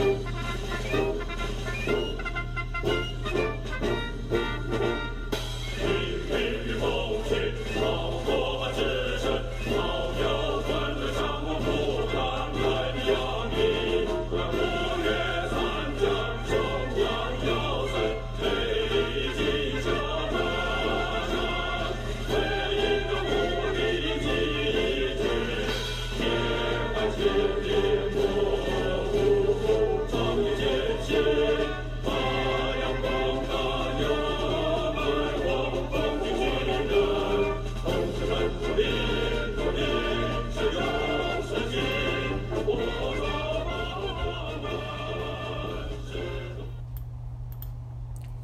Thank you.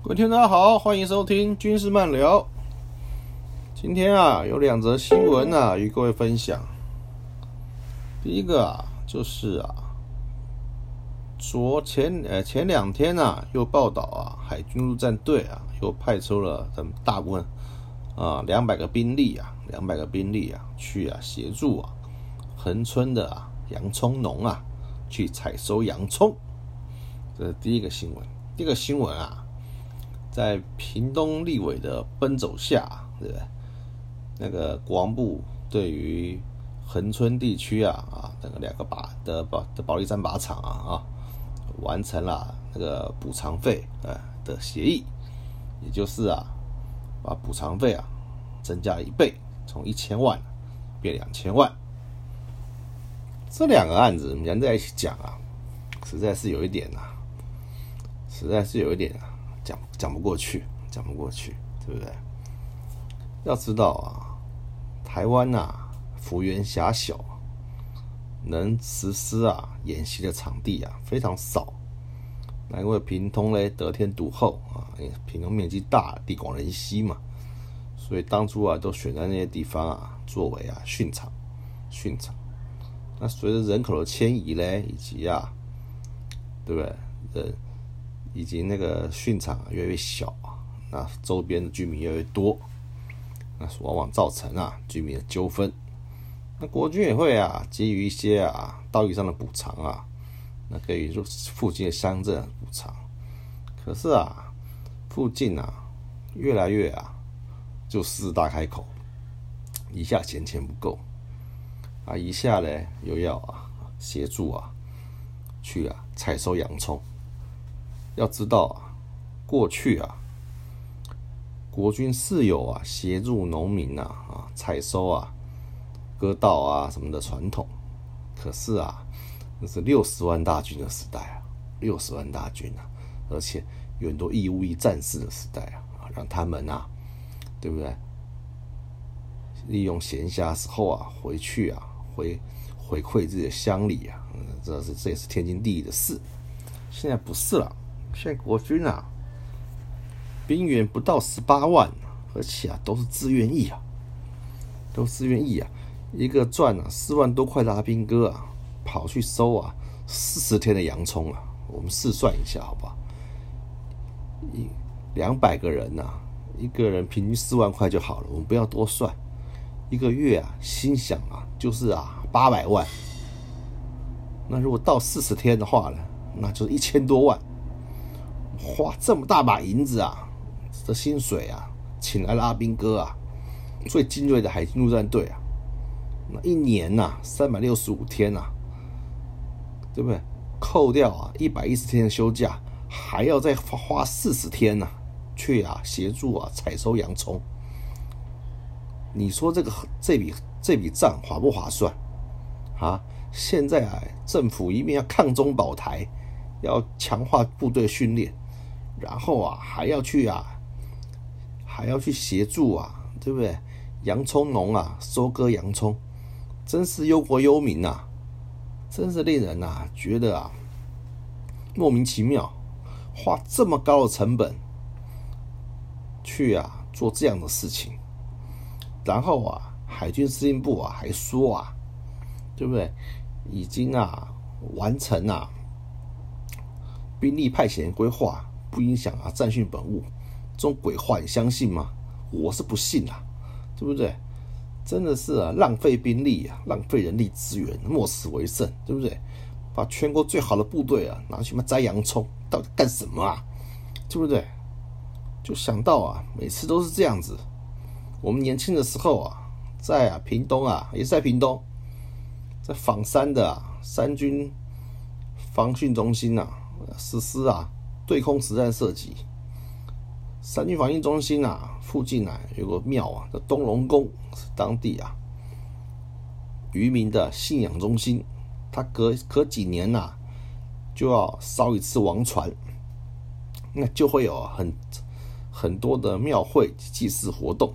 各位听众大家好，欢迎收听军事漫聊。今天啊，有两则新闻啊，与各位分享。第一个啊，就是啊，昨前呃前两天啊，又报道啊，海军陆战队啊，又派出了很大部分啊两百个兵力啊，两百个兵力啊，去啊协助啊横村的啊洋葱农啊，去采收洋葱。这是第一个新闻。第二个新闻啊。在屏东立委的奔走下，对不对？那个国防部对于恒春地区啊啊，那个两个靶的保的保利山靶场啊啊，完成了那个补偿费呃的协议，也就是啊，把补偿费啊增加一倍，从一千万变两千万。这两个案子连在一起讲啊，实在是有一点啊，实在是有一点啊。讲讲不过去，讲不过去，对不对？要知道啊，台湾呐，幅员狭小，能实施啊演习的场地啊非常少。那因为屏东嘞得天独厚啊，屏东面积大，地广人稀嘛，所以当初啊都选在那些地方啊作为啊训场，训场。那随着人口的迁移嘞，以及啊，对不对？人。以及那个训场越来越小，那周边的居民越来越多，那是往往造成啊居民的纠纷。那国军也会啊给予一些啊道义上的补偿啊，那给予附近的乡镇补偿。可是啊，附近啊越来越啊就狮子大开口，一下嫌钱不够啊，一下呢又要啊协助啊去啊采收洋葱。要知道啊，过去啊，国军是有啊协助农民啊啊采收啊割稻啊什么的传统，可是啊，那是六十万大军的时代啊，六十万大军啊，而且有很多义务役战士的时代啊，让他们啊，对不对？利用闲暇时候啊回去啊回回馈自己的乡里啊，这是这也是天经地义的事。现在不是了。现在国军啊，兵员不到十八万，而且啊都是自愿役啊，都自愿役啊，一个赚了四万多块的阿兵哥啊，跑去收啊四十天的洋葱啊，我们试算一下好不好？一两百个人呐，一个人平均四万块就好了，我们不要多算，一个月啊，心想啊，就是啊八百万，那如果到四十天的话呢，那就是一千多万。花这么大把银子啊，的薪水啊，请来了阿兵哥啊，最精锐的海军陆战队啊，那一年呐，三百六十五天呐，对不对？扣掉啊一百一十天的休假，还要再花四十天呐，去啊协助啊采收洋葱。你说这个这笔这笔账划不划算啊？现在啊，政府一面要抗中保台，要强化部队训练。然后啊，还要去啊，还要去协助啊，对不对？洋葱农啊，收割洋葱，真是忧国忧民呐，真是令人呐觉得啊莫名其妙，花这么高的成本去啊做这样的事情，然后啊，海军司令部啊还说啊，对不对？已经啊完成啊兵力派遣规划。不影响啊，战训本务，这种鬼话你相信吗？我是不信啊，对不对？真的是啊，浪费兵力啊，浪费人力资源，莫此为甚，对不对？把全国最好的部队啊拿去嘛摘洋葱，到底干什么啊？对不对？就想到啊，每次都是这样子。我们年轻的时候啊，在啊屏东啊，也是在屏东，在仿山的啊三军防训中心呐，实施啊对空实战射击。三军防御中心啊附近啊有个庙啊，叫东龙宫，是当地啊渔民的信仰中心。他隔隔几年呐，就要烧一次王船，那就会有很很多的庙会祭祀活动。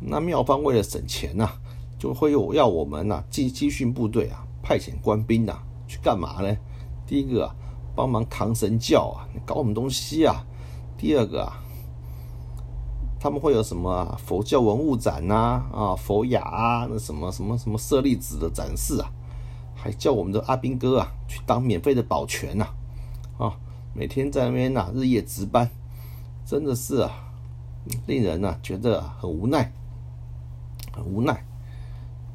那庙方为了省钱呐，就会有要我们呐集集训部队啊，派遣官兵呐去干嘛呢？第一个啊，帮忙扛神教啊，搞什么东西啊？第二个啊，他们会有什么佛教文物展呐？啊，佛雅啊，那什么什么什么舍利子的展示啊？还叫我们的阿兵哥啊去当免费的保全呐，啊，每天在那边呐日夜值班，真的是啊，令人呐觉得很无奈，很无奈。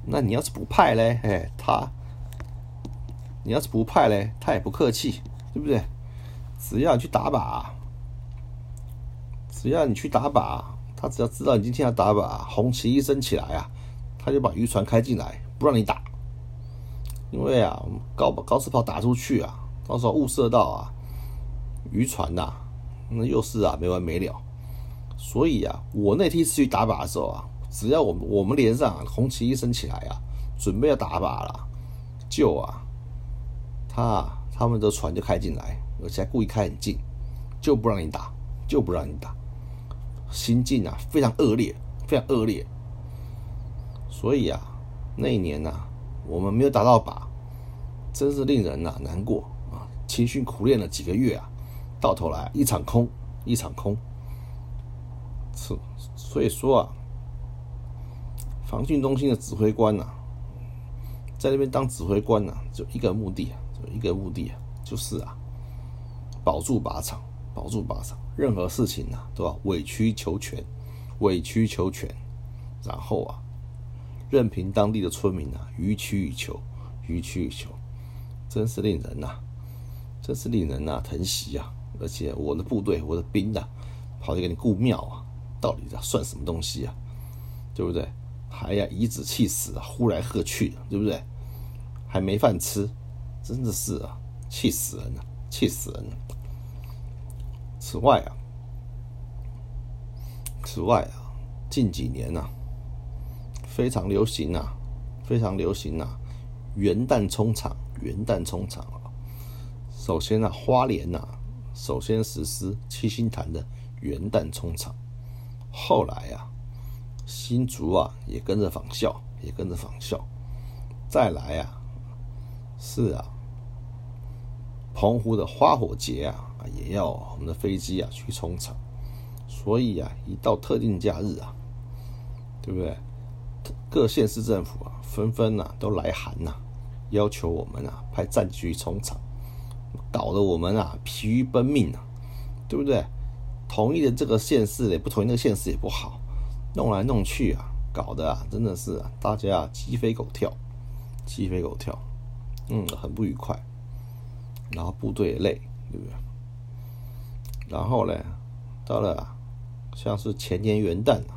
那你要是不派嘞，哎，他，你要是不派嘞，他也不客气，对不对？只要你去打靶，只要你去打靶，他只要知道你今天要打靶，红旗一升起来啊，他就把渔船开进来，不让你打。因为啊，高高射炮打出去啊，到时候误射到啊渔船呐，那又是啊没完没了。所以啊，我那天去打靶的时候啊，只要我我们连上红旗一升起来啊，准备要打靶了，就啊，他他们的船就开进来，而且还故意开很近，就不让你打，就不让你打，心境啊非常恶劣，非常恶劣。所以啊，那一年呐。我们没有打到靶，真是令人呐难过啊！勤训苦练了几个月啊，到头来一场空，一场空。是，所以说啊，防汛中心的指挥官呐，在那边当指挥官呐，就一个目的啊，一个目的啊，就是啊，保住靶场，保住靶场，任何事情呐都要委曲求全，委曲求全，然后啊。任凭当地的村民啊，予取予求，予取予求，真是令人呐，真是令人呐疼惜啊！而且我的部队，我的兵呐，跑去给你顾庙啊，到底算什么东西啊？对不对？还要颐指气使啊，呼来喝去，对不对？还没饭吃，真的是啊，气死人了，气死人了！此外啊，此外啊，近几年呐。非常流行呐，非常流行呐！元旦冲场，元旦冲场啊！首先呢，花莲呐，首先实施七星潭的元旦冲场，后来啊，新竹啊也跟着仿效，也跟着仿效。再来啊，是啊，澎湖的花火节啊，也要我们的飞机啊去冲场。所以啊，一到特定假日啊，对不对？各县市政府啊，纷纷呐都来函呐，要求我们啊派战机去冲场，搞得我们啊疲于奔命啊，对不对？同意的这个县市也不同意那个县市也不好，弄来弄去啊，搞得啊真的是啊大家啊鸡飞狗跳，鸡飞狗跳，嗯，很不愉快。然后部队也累，对不对？然后呢，到了像是前年元旦啊。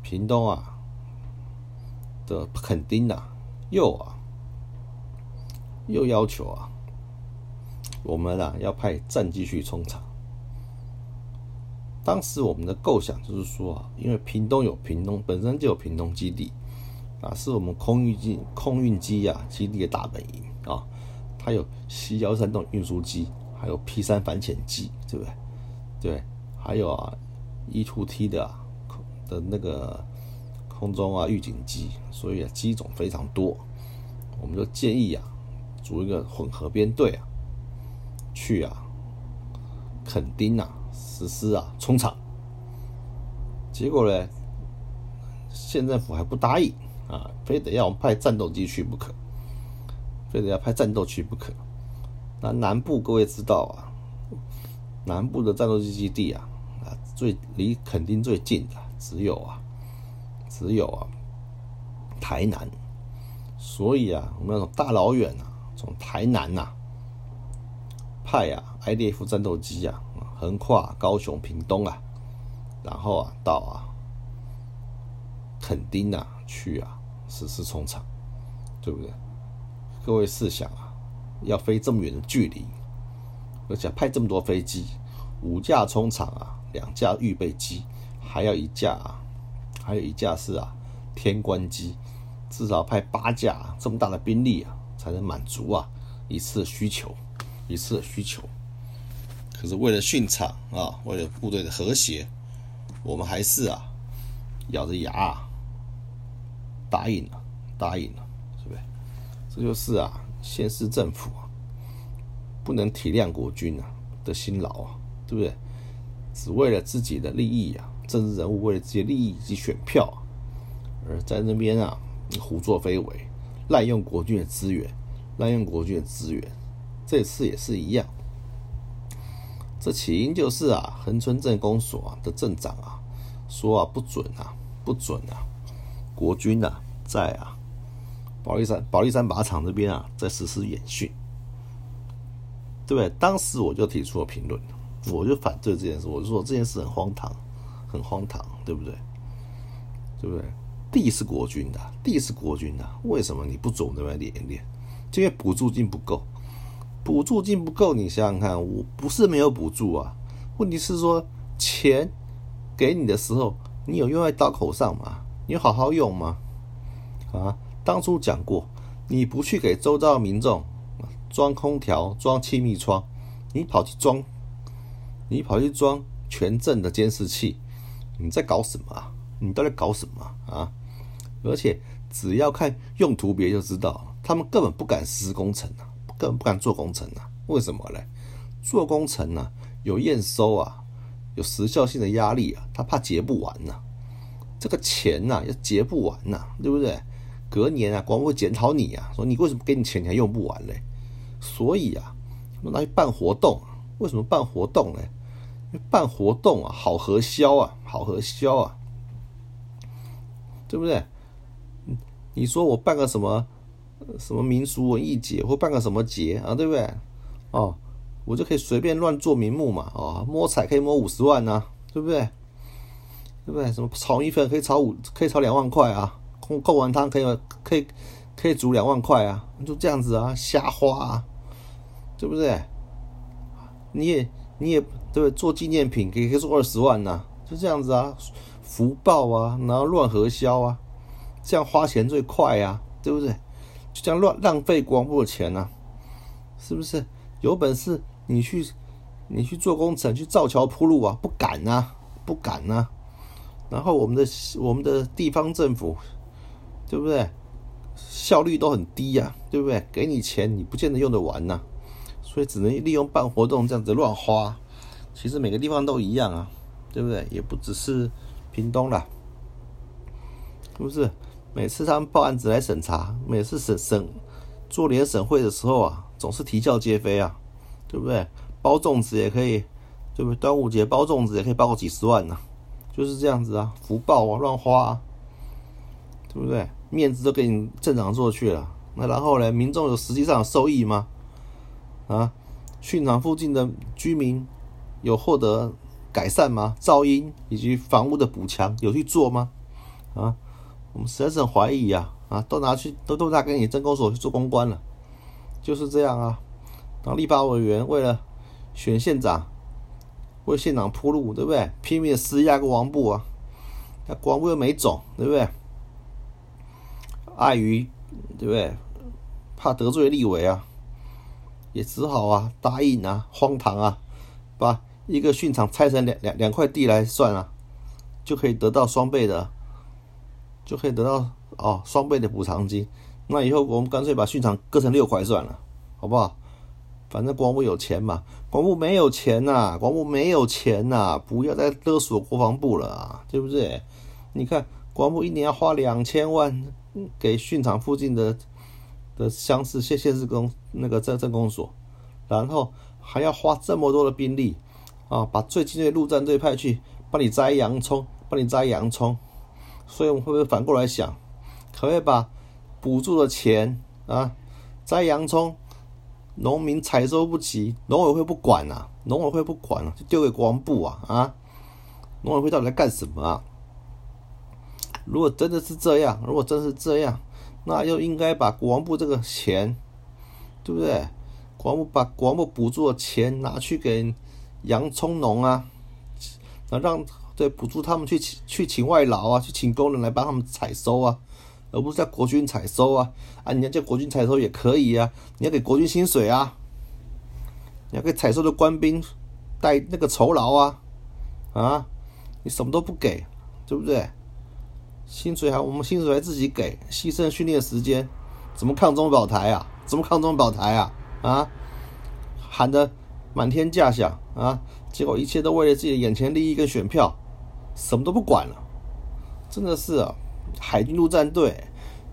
屏东啊的垦丁呐，又啊又要求啊，我们啊要派战机去冲场。当时我们的构想就是说啊，因为屏东有屏东本身就有屏东基地啊，是我们空运机空运机呀基地的大本营啊，它有 C 幺三栋运输机，还有 P 三反潜机，对不对？对，还有啊 E two T 的空。的那个空中啊预警机，所以啊机种非常多，我们就建议啊组一个混合编队啊去啊垦丁啊实施啊冲场，结果呢县政府还不答应啊，非得要我们派战斗机去不可，非得要派战斗机不可。那南部各位知道啊，南部的战斗机基地啊啊最离垦丁最近的。只有啊，只有啊，台南，所以啊，我们要从大老远啊，从台南呐派啊 IDF 战斗机啊，横跨高雄、屏东啊，然后啊到啊垦丁啊去啊实施冲场，对不对？各位试想啊，要飞这么远的距离，而且派这么多飞机，五架冲场啊，两架预备机，还要一架啊，还有一架是啊天官机。至少派八架这么大的兵力啊，才能满足啊一次需求，一次需求。可是为了训场啊，为了部队的和谐，我们还是啊咬着牙啊答应了，答应了，这就是啊现市政府啊不能体谅国军啊的辛劳啊，对不对？只为了自己的利益啊，政治人物为了自己的利益以及选票，而在那边啊。胡作非为，滥用国军的资源，滥用国军的资源，这次也是一样。这起因就是啊，恒春镇公所的镇长啊说啊不准啊不准啊，国军啊在啊保利山保利山靶场这边啊在实施演训，对不对？当时我就提出了评论，我就反对这件事，我就说这件事很荒唐，很荒唐，对不对？对不对？地是国军的，地是国军的，为什么你不走那边练一练？因为补助金不够，补助金不够，你想想看，我不是没有补助啊，问题是说钱给你的时候，你有用在刀口上吗？你好好用吗？啊，当初讲过，你不去给周遭民众装空调、装气密窗，你跑去装，你跑去装全镇的监视器，你在搞什么啊？你到底搞什么啊？而且只要看用途别就知道，他们根本不敢施工程啊，根本不敢做工程啊。为什么呢？做工程呢，有验收啊，有时效性的压力啊，他怕结不完呐。这个钱呐，要结不完呐，对不对？隔年啊，国会检讨你啊，说你为什么给你钱你还用不完嘞？所以啊，拿去办活动，为什么办活动呢？办活动啊，好核销啊，好核销啊，对不对？你说我办个什么什么民俗文艺节，或办个什么节啊，对不对？哦，我就可以随便乱做名目嘛，哦，摸彩可以摸五十万呐，对不对？对不对？什么炒米粉可以炒五，可以炒两万块啊，贡贡丸汤可以可以可以煮两万块啊，就这样子啊，瞎花啊，对不对？你也你也对？做纪念品可以可以做二十万呐，就这样子啊，福报啊，然后乱核销啊。这样花钱最快啊，对不对？就这样乱浪费国防部的钱呐，是不是？有本事你去，你去做工程，去造桥铺路啊？不敢呐，不敢呐。然后我们的我们的地方政府，对不对？效率都很低呀，对不对？给你钱，你不见得用得完呐，所以只能利用办活动这样子乱花。其实每个地方都一样啊，对不对？也不只是屏东啦，是不是？每次他们报案子来审查，每次审审做联审会的时候啊，总是啼笑皆非啊，对不对？包粽子也可以，对不对？端午节包粽子也可以包个几十万呢，就是这样子啊，福报啊，乱花，对不对？面子都给你镇长做去了，那然后呢？民众有实际上有受益吗？啊，训场附近的居民有获得改善吗？噪音以及房屋的补强有去做吗？啊？我们实在是很怀疑呀，啊，都拿去都都拿给你政工所去做公关了，就是这样啊。当立法委员为了选县长，为县长铺路，对不对？拼命施压个王部啊，那王部又没种，对不对？碍于对不对？怕得罪立委啊，也只好啊答应啊，荒唐啊，把一个训场拆成两两两块地来算啊，就可以得到双倍的。就可以得到哦双倍的补偿金，那以后我们干脆把训场割成六块算了，好不好？反正国防部有钱嘛，国防部没有钱呐，国防部没有钱呐，不要再勒索国防部了啊，对不对？你看国防部一年要花两千万给训场附近的的乡市县县市公那个镇镇公所，然后还要花这么多的兵力啊，把最精锐陆战队派去帮你摘洋葱，帮你摘洋葱。所以我们会不会反过来想，可不可以把补助的钱啊，摘洋葱，农民采收不及，农委会不管啊，农委会不管啊，就丢给国防部啊啊！农委会到底在干什么啊？如果真的是这样，如果真是这样，那就应该把国防部这个钱，对不对？国防部把国防部补助的钱拿去给洋葱农啊，那让对补助他们去去请外劳啊，去请工人来帮他们采收啊，而不是叫国军采收啊啊！你要叫国军采收也可以啊，你要给国军薪水啊，你要给采收的官兵带那个酬劳啊啊！你什么都不给，对不对？薪水还我们薪水还自己给，牺牲训练时间，怎么抗中保台啊？怎么抗中保台啊？啊，喊得满天价响啊！结果一切都为了自己的眼前利益跟选票，什么都不管了。真的是啊，海军陆战队，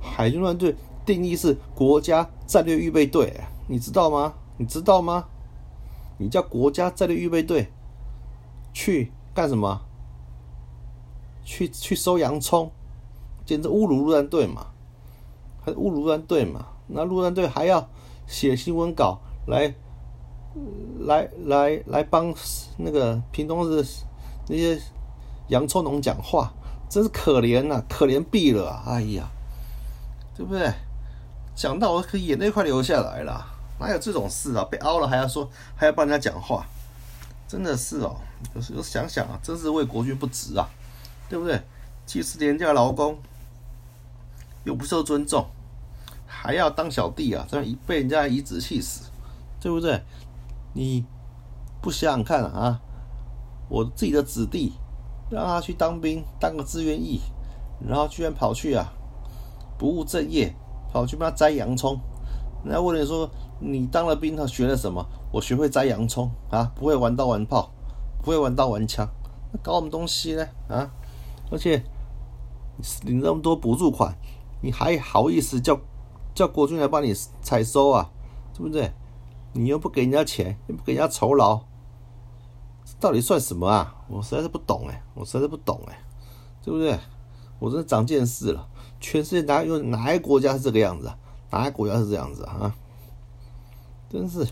海军陆战队定义是国家战略预备队，你知道吗？你知道吗？你叫国家战略预备队去干什么？去去收洋葱？简直侮辱陆战队嘛，还侮辱陆战队嘛？那陆战队还要写新闻稿来，来来来帮那个屏东的那些洋葱农讲话，真是可怜呐，可怜毙了！哎呀，对不对？讲到我可眼泪快流下来了，哪有这种事啊？被凹了还要说，还要帮人家讲话，真的是哦。有时候想想啊，真是为国军不值啊，对不对？七十廉价劳工。又不受尊重，还要当小弟啊？这样一被人家颐指气死，对不对？你不想想看啊？我自己的子弟让他去当兵，当个志愿役，然后居然跑去啊不务正业，跑去帮他摘洋葱。人家问你说：“你当了兵，他学了什么？”我学会摘洋葱啊，不会玩刀玩炮，不会玩刀玩枪，搞什么东西呢？啊！而且领那么多补助款。你还好意思叫叫国军来帮你采收啊？对不对？你又不给人家钱，又不给人家酬劳，到底算什么啊？我实在是不懂哎，我实在是不懂哎，对不对？我真的长见识了。全世界哪有哪个国家是这个样子啊？哪个国家是这样子啊？真是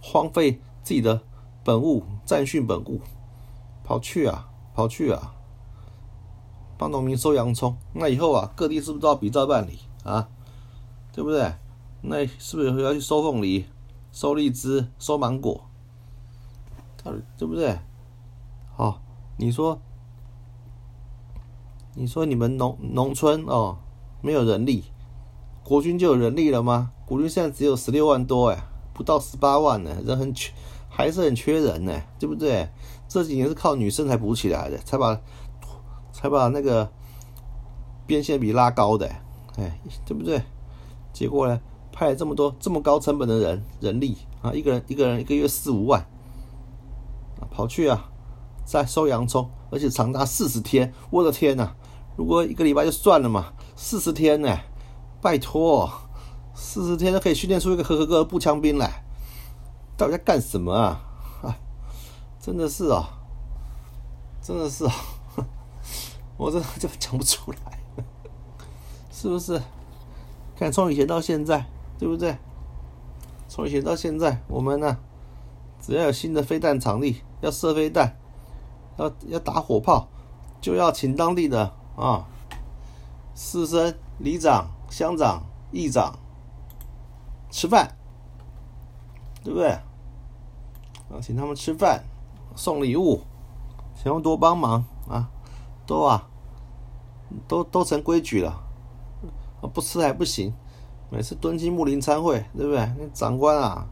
荒废自己的本物，战训本物，跑去啊，跑去啊！帮农民收洋葱，那以后啊，各地是不是都要比照办理啊？对不对？那是不是要去收凤梨、收荔枝、收芒果？对不对？好，你说，你说你们农农村哦，没有人力，国军就有人力了吗？国军现在只有十六万多哎，不到十八万呢，人很缺，还是很缺人呢，对不对？这几年是靠女生才补起来的，才把。才把那个边线比拉高的，哎，对不对？结果呢，派了这么多这么高成本的人人力啊，一个人一个人一个月四五万，啊跑去啊，在收洋葱，而且长达四十天，我的天呐！如果一个礼拜就算了嘛，四十天呢？拜托，四十天都可以训练出一个合格的步枪兵来，到底在干什么啊？啊，真的是啊，真的是啊！我这就讲不出来，是不是？看从以前到现在，对不对？从以前到现在，我们呢，只要有新的飞弹场地，要射飞弹，要要打火炮，就要请当地的啊，士绅、里长、乡长、议长吃饭，对不对？啊，请他们吃饭，送礼物，请他们多帮忙啊，多啊。都都成规矩了，不吃还不行。每次敦亲睦邻参会，对不对？那长官啊，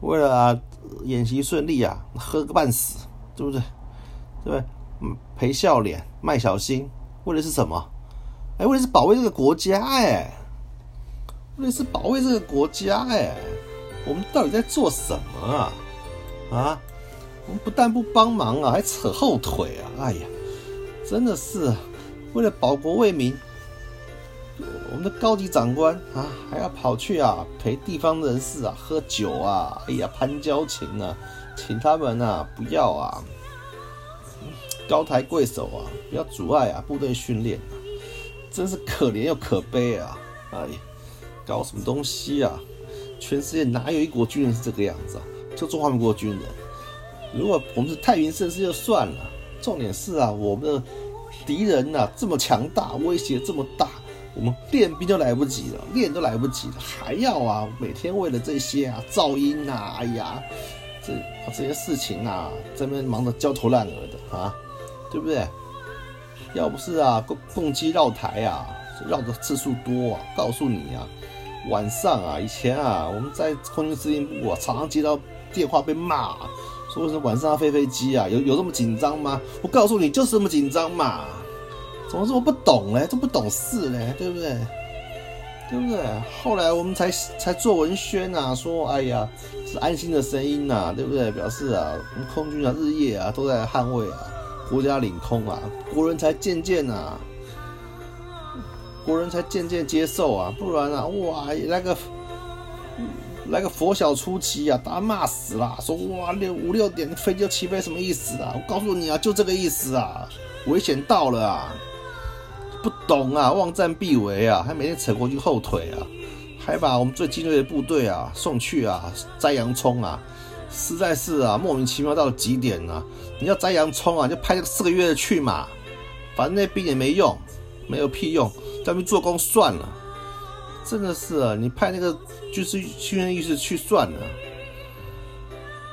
为了演习顺利啊，喝个半死，对不对？对不对？嗯，赔笑脸，卖小心，为的是什么？哎，为的是保卫这个国家，哎，为的是保卫这个国家，哎，我们到底在做什么啊？啊，我们不但不帮忙啊，还扯后腿啊！哎呀，真的是。为了保国为民，我们的高级长官啊，还要跑去啊陪地方人士啊喝酒啊，哎呀攀交情啊，请他们啊不要啊高抬贵手啊，不要阻碍啊部队训练啊，真是可怜又可悲啊！哎，搞什么东西啊？全世界哪有一国军人是这个样子啊？就中华民国军人。如果我们是太平盛世就算了，重点是啊，我们的敌人呐这么强大，威胁这么大，我们练兵都来不及了，练都来不及了，还要啊每天为了这些啊噪音呐，哎呀，这这些事情啊，这边忙得焦头烂额的啊，对不对？要不是啊，共共机绕台啊，绕的次数多啊，告诉你啊，晚上啊，以前啊，我们在空军司令部啊，常常接到电话被骂。说是晚上要飞飞机啊？有有这么紧张吗？我告诉你，就是这么紧张嘛！怎么这么不懂嘞？这么不懂事嘞？对不对？对不对？后来我们才才做文宣啊，说哎呀，是安心的声音呐，对不对？表示啊，空军啊，日夜啊都在捍卫啊国家领空啊，国人才渐渐啊，国人才渐渐接受啊，不然啊，哇，那个。来个佛小初期啊，大家骂死了，说哇六五六点飞机要起飞什么意思啊？我告诉你啊，就这个意思啊，危险到了啊，不懂啊，望战必为啊，还每天扯国军后腿啊，还把我们最精锐的部队啊送去啊摘洋葱啊，实在是啊莫名其妙到了极点啊！你要摘洋葱啊，就派个四个月的去嘛，反正那兵也没用，没有屁用，在那边做工算了。真的是啊，你派那个就是训练意识去算了，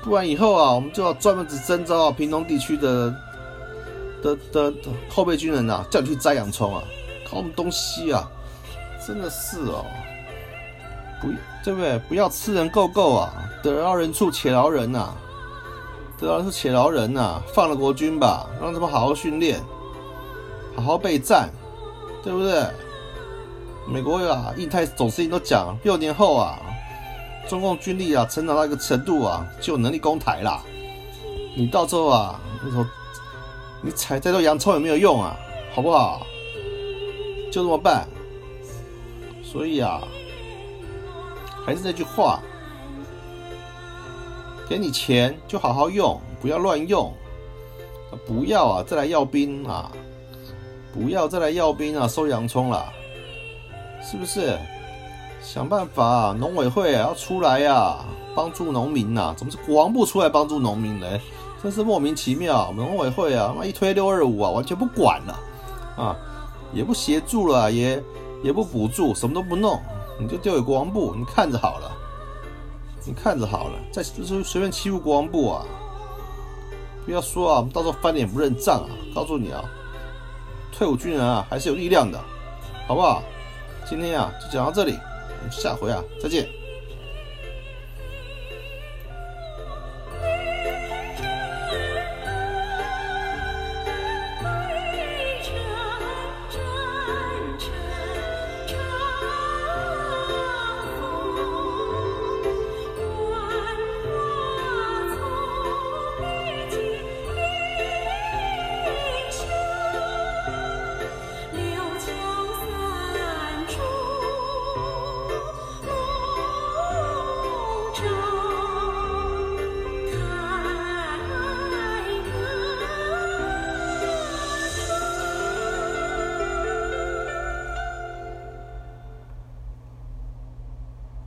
不然以后啊，我们就要专门只征召平东地区的的的的后备军人啊，叫你去摘洋葱啊，搞什么东西啊？真的是哦，不对不对？不要吃人够够啊，得饶人处且饶人呐，得饶人处且饶人呐，放了国军吧，让他们好好训练，好好备战，对不对？美国啊，印太总司令都讲，六年后啊，中共军力啊成长到一个程度啊，就有能力攻台啦。你到时候啊，你说你采再多洋葱也没有用啊，好不好？就这么办。所以啊，还是那句话，给你钱就好好用，不要乱用。不要啊，再来要兵啊！不要再来要兵啊，收洋葱了。是不是想办法？农委会啊要出来呀，帮助农民呐？怎么是国防部出来帮助农民呢？真是莫名其妙！农委会啊，他妈一推六二五啊，完全不管了啊，也不协助了，也也不补助，什么都不弄，你就丢给国防部，你看着好了，你看着好了，再就随便欺负国防部啊！不要说啊，我们到时候翻脸不认账啊！告诉你啊，退伍军人啊，还是有力量的，好不好？今天啊，就讲到这里，我们下回啊，再见。